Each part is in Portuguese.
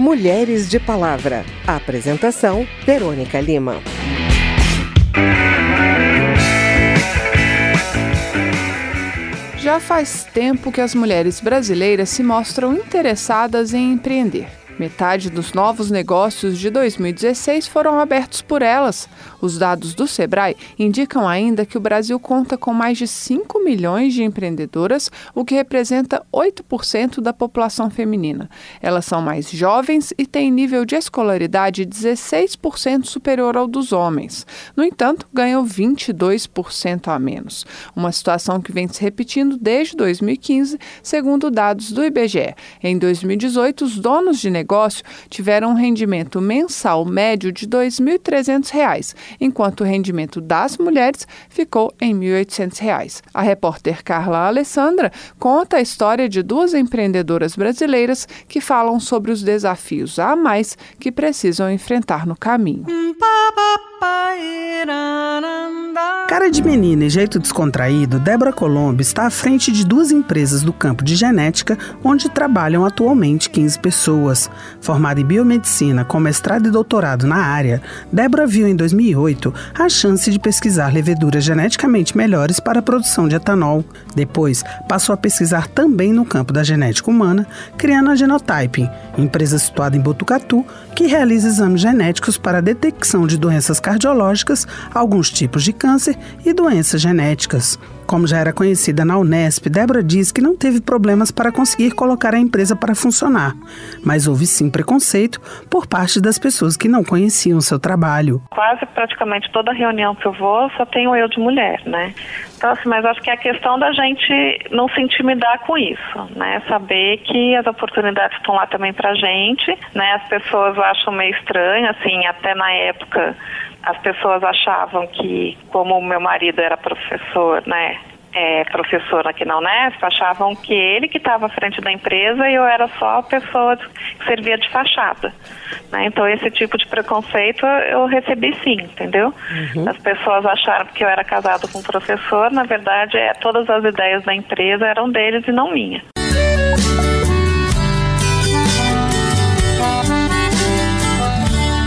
Mulheres de Palavra. Apresentação: Verônica Lima. Já faz tempo que as mulheres brasileiras se mostram interessadas em empreender. Metade dos novos negócios de 2016 foram abertos por elas. Os dados do Sebrae indicam ainda que o Brasil conta com mais de 5 milhões de empreendedoras, o que representa 8% da população feminina. Elas são mais jovens e têm nível de escolaridade 16% superior ao dos homens. No entanto, ganham 22% a menos. Uma situação que vem se repetindo desde 2015, segundo dados do IBGE. Em 2018, os donos de negócio tiveram um rendimento mensal médio de R$ 2.300, enquanto o rendimento das mulheres ficou em R$ 1.800. A repórter Carla Alessandra conta a história de duas empreendedoras brasileiras que falam sobre os desafios a mais que precisam enfrentar no caminho. Cara de menina e jeito descontraído, Débora Colombo está à frente de duas empresas do campo de genética, onde trabalham atualmente 15 pessoas. Formada em biomedicina com mestrado e doutorado na área, Débora viu em 2008 a chance de pesquisar leveduras geneticamente melhores para a produção de etanol. Depois, passou a pesquisar também no campo da genética humana, criando a Genotyping, empresa situada em Botucatu, que realiza exames genéticos para a detecção de doenças cardiológicas, alguns tipos de câncer e doenças genéticas. Como já era conhecida na Unesp, Débora diz que não teve problemas para conseguir colocar a empresa para funcionar, mas houve sim preconceito por parte das pessoas que não conheciam seu trabalho. Quase praticamente toda reunião que eu vou só tenho eu de mulher, né? Então, assim, mas acho que é a questão da gente não se intimidar com isso, né? Saber que as oportunidades estão lá também pra gente, né? As pessoas acham meio estranho, assim, até na época as pessoas achavam que, como o meu marido era professor, né, é, professor aqui na Unesp, achavam que ele que estava à frente da empresa e eu era só a pessoa que servia de fachada. Né? Então, esse tipo de preconceito eu recebi sim, entendeu? Uhum. As pessoas acharam que eu era casado com um professor, na verdade, é, todas as ideias da empresa eram deles e não minha.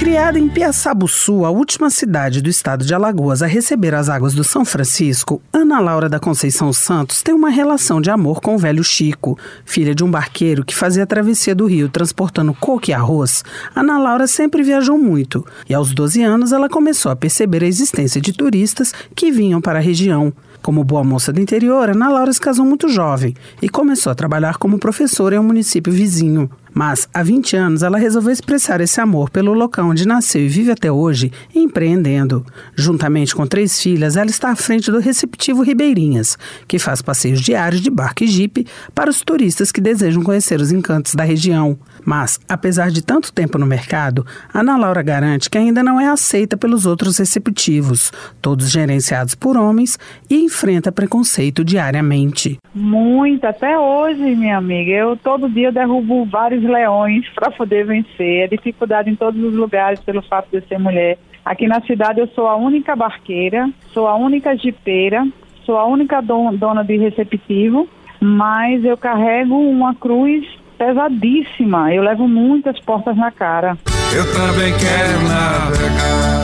Criada em Piaçabuçu, a última cidade do estado de Alagoas a receber as águas do São Francisco, Ana Laura da Conceição Santos tem uma relação de amor com o velho Chico. Filha de um barqueiro que fazia a travessia do rio transportando coco e arroz, Ana Laura sempre viajou muito e aos 12 anos ela começou a perceber a existência de turistas que vinham para a região. Como boa moça do interior, Ana Laura se casou muito jovem e começou a trabalhar como professora em um município vizinho. Mas, há 20 anos, ela resolveu expressar esse amor pelo local onde nasceu e vive até hoje, empreendendo. Juntamente com três filhas, ela está à frente do receptivo Ribeirinhas, que faz passeios diários de barco e jipe para os turistas que desejam conhecer os encantos da região. Mas, apesar de tanto tempo no mercado, Ana Laura garante que ainda não é aceita pelos outros receptivos, todos gerenciados por homens, e enfrenta preconceito diariamente. Muito, até hoje, minha amiga. Eu todo dia derrubo vários leões para poder vencer. É dificuldade em todos os lugares pelo fato de ser mulher. Aqui na cidade eu sou a única barqueira, sou a única jipeira, sou a única dona de receptivo, mas eu carrego uma cruz pesadíssima. Eu levo muitas portas na cara. Eu também quero navegar.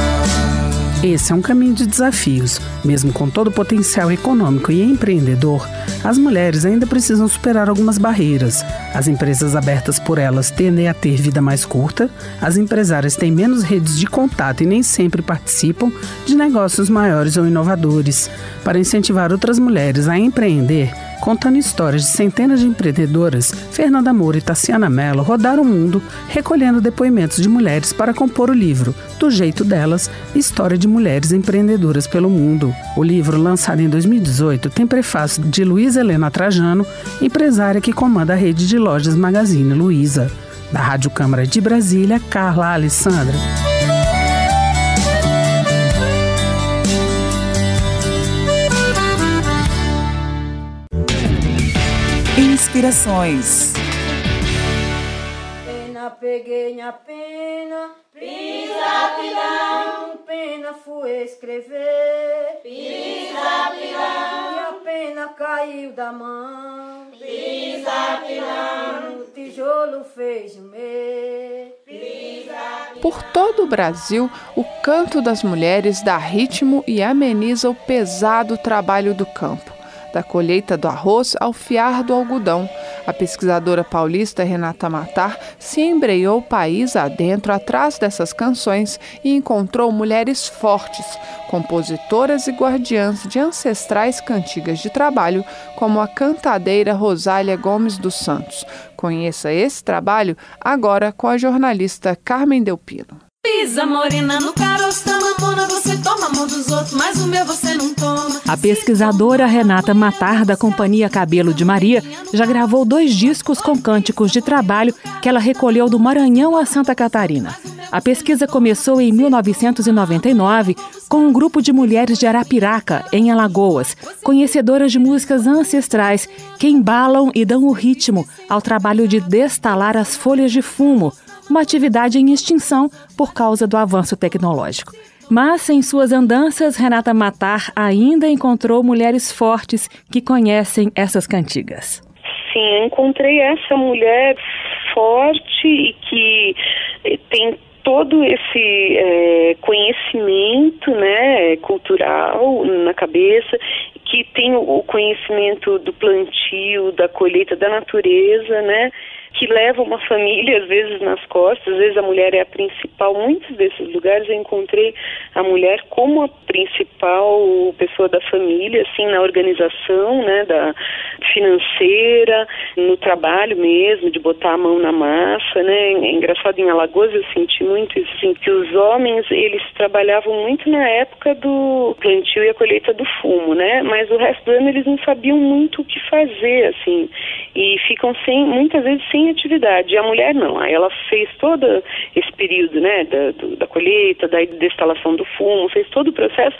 Esse é um caminho de desafios. Mesmo com todo o potencial econômico e empreendedor, as mulheres ainda precisam superar algumas barreiras. As empresas abertas por elas tendem a ter vida mais curta, as empresárias têm menos redes de contato e nem sempre participam de negócios maiores ou inovadores. Para incentivar outras mulheres a empreender, Contando histórias de centenas de empreendedoras, Fernanda Moura e Tassiana Mello rodaram o mundo recolhendo depoimentos de mulheres para compor o livro Do Jeito Delas História de Mulheres Empreendedoras pelo Mundo. O livro, lançado em 2018, tem prefácio de Luísa Helena Trajano, empresária que comanda a rede de lojas Magazine Luiza. Da Rádio Câmara de Brasília, Carla Alessandra. Inspirações. Pena peguei minha pena, pisa pilão, pena fui escrever, pisa pilão, minha pena caiu da mão, pisa pilão, o tijolo fez o meu. Por todo o Brasil, o canto das mulheres dá ritmo e ameniza o pesado trabalho do campo da colheita do arroz ao fiar do algodão. A pesquisadora paulista Renata Matar se embreou país adentro atrás dessas canções e encontrou mulheres fortes, compositoras e guardiãs de ancestrais cantigas de trabalho, como a cantadeira Rosália Gomes dos Santos. Conheça esse trabalho agora com a jornalista Carmen Delpino. Pisa morena no você toma a mão dos outros, mas o meu você não toma. A pesquisadora Renata Matar, da Companhia Cabelo de Maria, já gravou dois discos com cânticos de trabalho que ela recolheu do Maranhão a Santa Catarina. A pesquisa começou em 1999 com um grupo de mulheres de Arapiraca, em Alagoas, conhecedoras de músicas ancestrais que embalam e dão o ritmo ao trabalho de destalar as folhas de fumo uma atividade em extinção por causa do avanço tecnológico. Mas em suas andanças, Renata Matar ainda encontrou mulheres fortes que conhecem essas cantigas. Sim, encontrei essa mulher forte e que eh, tem todo esse é, conhecimento né, cultural na cabeça, que tem o conhecimento do plantio, da colheita, da natureza, né? Que leva uma família, às vezes, nas costas, às vezes a mulher é a principal. Muitos desses lugares eu encontrei a mulher como a principal pessoa da família, assim, na organização, né, da financeira, no trabalho mesmo, de botar a mão na massa, né. É engraçado, em Alagoas eu senti muito isso, assim, que os homens, eles trabalhavam muito na época do plantio e a colheita do fumo, né, mas o resto do ano eles não sabiam muito o que fazer, assim, e ficam sem, muitas vezes sem atividade. E a mulher não. Aí ela fez todo esse período, né, da, do, da colheita, da destalação do fumo, fez todo o processo.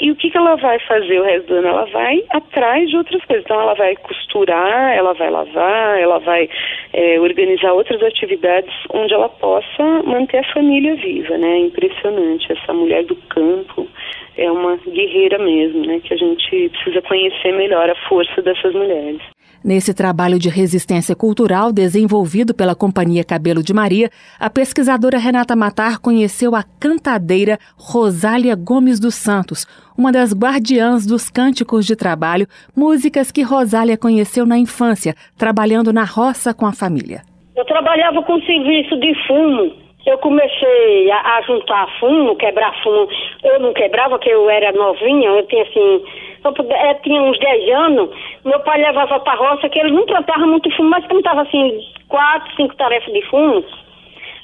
E o que, que ela vai fazer o resto do ano? Ela vai atrás de outras coisas. Então, ela vai costurar, ela vai lavar, ela vai é, organizar outras atividades onde ela possa manter a família viva, né? Impressionante. Essa mulher do campo é uma guerreira mesmo, né? Que a gente precisa conhecer melhor a força dessas mulheres. Nesse trabalho de resistência cultural desenvolvido pela Companhia Cabelo de Maria, a pesquisadora Renata Matar conheceu a cantadeira Rosália Gomes dos Santos, uma das guardiãs dos cânticos de trabalho, músicas que Rosália conheceu na infância, trabalhando na roça com a família. Eu trabalhava com serviço de fumo. Eu comecei a, a juntar fumo, quebrar fumo. Eu não quebrava, porque eu era novinha, eu tinha assim é, tinha uns 10 anos, meu pai levava para a roça, que ele não plantava muito fumo, mas plantava assim, quatro, cinco tarefas de fumo.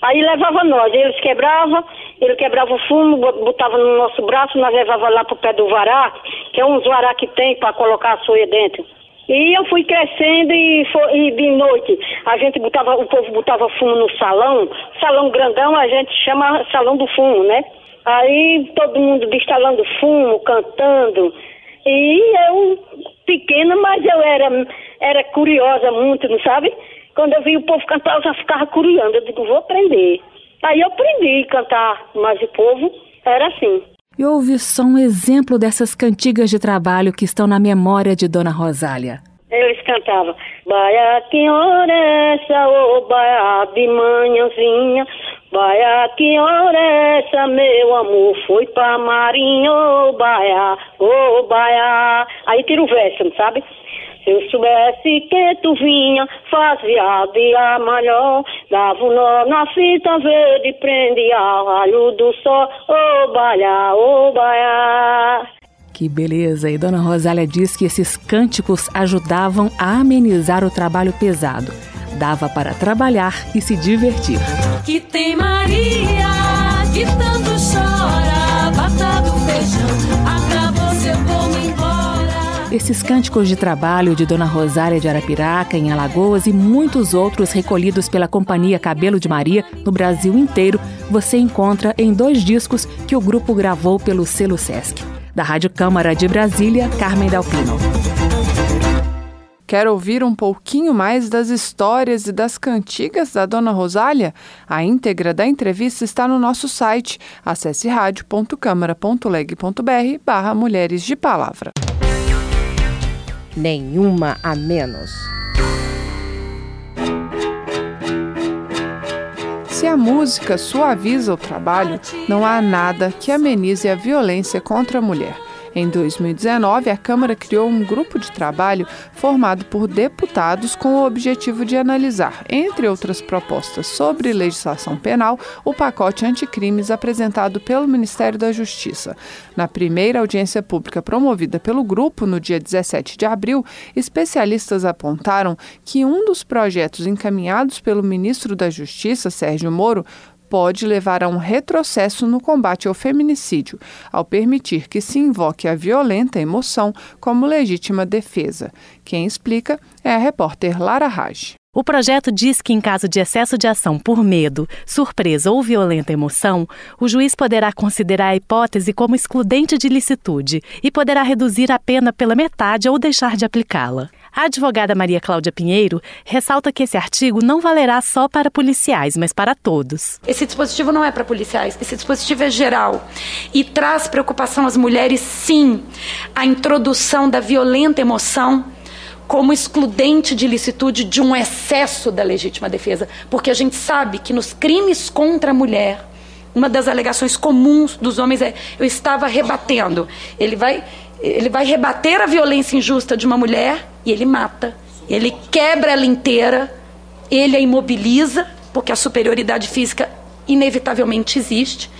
Aí levava nós, eles quebravam, ele quebrava o fumo, botava no nosso braço, nós levava lá pro pé do vará, que é um vará que tem para colocar a soia dentro. E eu fui crescendo e, foi, e, de noite a gente botava, o povo botava fumo no salão, salão grandão a gente chama salão do fumo, né? Aí todo mundo destalando fumo, cantando, e eu, pequena, mas eu era, era curiosa muito, não sabe? Quando eu vi o povo cantar, eu já ficava curiando. Eu digo, vou aprender. Aí eu aprendi a cantar, mas o povo era assim. E houve só um exemplo dessas cantigas de trabalho que estão na memória de Dona Rosália. Eles cantavam, Baia, que hora é essa, ô baia de manhãzinha, Baia, que hora é essa, meu amor? Foi pra Marinho, ô baia, ô baia. Aí tira o verso, sabe? Se eu soubesse que tu vinha, fazia dia melhor. Dava um nó na fita verde, prendia raio do sol, ô baia, ô baia. Que beleza! E Dona Rosália diz que esses cânticos ajudavam a amenizar o trabalho pesado dava para trabalhar e se divertir. Que tem Maria, que tanto chora, batado feijão, acabou seu embora. Esses cânticos de trabalho de Dona Rosária de Arapiraca, em Alagoas, e muitos outros recolhidos pela Companhia Cabelo de Maria no Brasil inteiro, você encontra em dois discos que o grupo gravou pelo selo Sesc. Da Rádio Câmara de Brasília, Carmen Dalpino. Quer ouvir um pouquinho mais das histórias e das cantigas da Dona Rosália? A íntegra da entrevista está no nosso site. Acesse rádio.câmara.leg.br barra Mulheres de Palavra. Nenhuma a menos. Se a música suaviza o trabalho, não há nada que amenize a violência contra a mulher. Em 2019, a Câmara criou um grupo de trabalho formado por deputados com o objetivo de analisar, entre outras propostas sobre legislação penal, o pacote anticrimes apresentado pelo Ministério da Justiça. Na primeira audiência pública promovida pelo grupo no dia 17 de abril, especialistas apontaram que um dos projetos encaminhados pelo ministro da Justiça, Sérgio Moro, pode levar a um retrocesso no combate ao feminicídio, ao permitir que se invoque a violenta emoção como legítima defesa. Quem explica é a repórter Lara Raj. O projeto diz que, em caso de excesso de ação por medo, surpresa ou violenta emoção, o juiz poderá considerar a hipótese como excludente de licitude e poderá reduzir a pena pela metade ou deixar de aplicá-la. A advogada Maria Cláudia Pinheiro ressalta que esse artigo não valerá só para policiais, mas para todos. Esse dispositivo não é para policiais, esse dispositivo é geral e traz preocupação às mulheres, sim, a introdução da violenta emoção como excludente de licitude de um excesso da legítima defesa, porque a gente sabe que nos crimes contra a mulher, uma das alegações comuns dos homens é eu estava rebatendo. Ele vai ele vai rebater a violência injusta de uma mulher e ele mata. Ele quebra ela inteira, ele a imobiliza, porque a superioridade física inevitavelmente existe.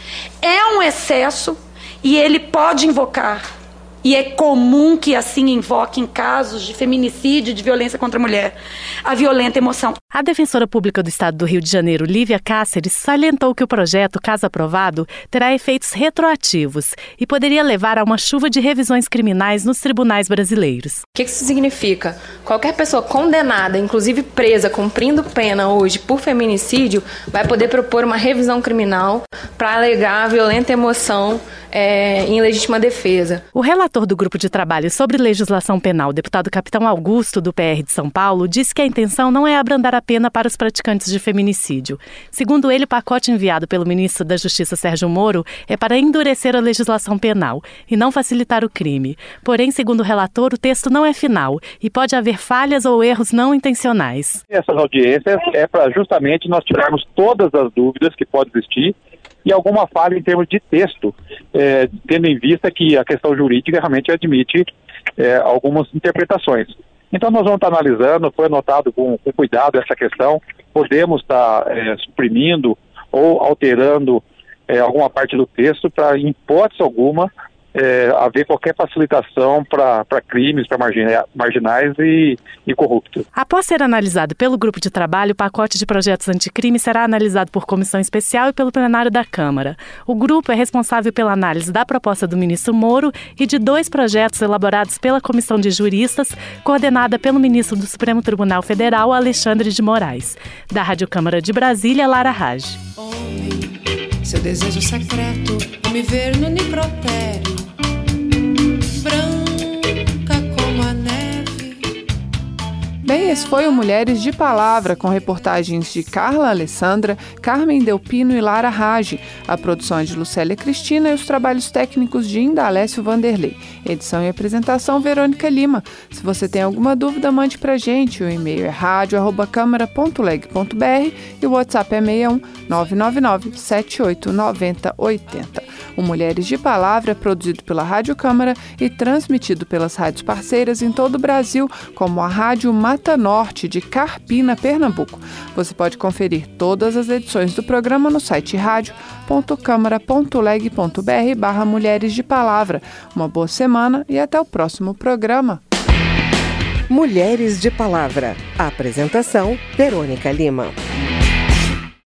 É um excesso e ele pode invocar e é comum que assim invoque em casos de feminicídio, de violência contra a mulher, a violenta emoção. A defensora pública do Estado do Rio de Janeiro, Lívia Cáceres, salientou que o projeto, caso aprovado, terá efeitos retroativos e poderia levar a uma chuva de revisões criminais nos tribunais brasileiros. O que isso significa? Qualquer pessoa condenada, inclusive presa, cumprindo pena hoje por feminicídio, vai poder propor uma revisão criminal para alegar a violenta emoção é, em legítima defesa. O relator do grupo de trabalho sobre legislação penal, deputado Capitão Augusto, do PR de São Paulo, disse que a intenção não é abrandar a pena para os praticantes de feminicídio. Segundo ele, o pacote enviado pelo ministro da Justiça Sérgio Moro é para endurecer a legislação penal e não facilitar o crime. Porém, segundo o relator, o texto não é final e pode haver falhas ou erros não intencionais. Essas audiências é para justamente nós tirarmos todas as dúvidas que podem existir e alguma falha em termos de texto, é, tendo em vista que a questão jurídica realmente admite é, algumas interpretações. Então nós vamos estar analisando, foi anotado com, com cuidado essa questão, podemos estar é, suprimindo ou alterando é, alguma parte do texto para, em hipótese alguma, é, haver qualquer facilitação para crimes, para marginais e, e corruptos. Após ser analisado pelo grupo de trabalho, o pacote de projetos anticrime será analisado por comissão especial e pelo plenário da Câmara. O grupo é responsável pela análise da proposta do ministro Moro e de dois projetos elaborados pela comissão de juristas, coordenada pelo ministro do Supremo Tribunal Federal, Alexandre de Moraes. Da Rádio Câmara de Brasília, Lara Raj. Seu desejo secreto me ver no necrotério Foi o Mulheres de Palavra, com reportagens de Carla Alessandra, Carmen Delpino e Lara Rage. A produção é de Lucélia Cristina e os trabalhos técnicos de Indalécio Vanderlei. Edição e apresentação Verônica Lima. Se você tem alguma dúvida, mande pra gente. O e-mail é rádio.câmara.leg.br e o WhatsApp é 61 999 7890 80. O Mulheres de Palavra é produzido pela Rádio Câmara e transmitido pelas rádios parceiras em todo o Brasil, como a Rádio Mata Norte de Carpina, Pernambuco. Você pode conferir todas as edições do programa no site rádio.câmara.leg.br barra Mulheres de Palavra. Uma boa semana e até o próximo programa. Mulheres de Palavra. Apresentação: Verônica Lima.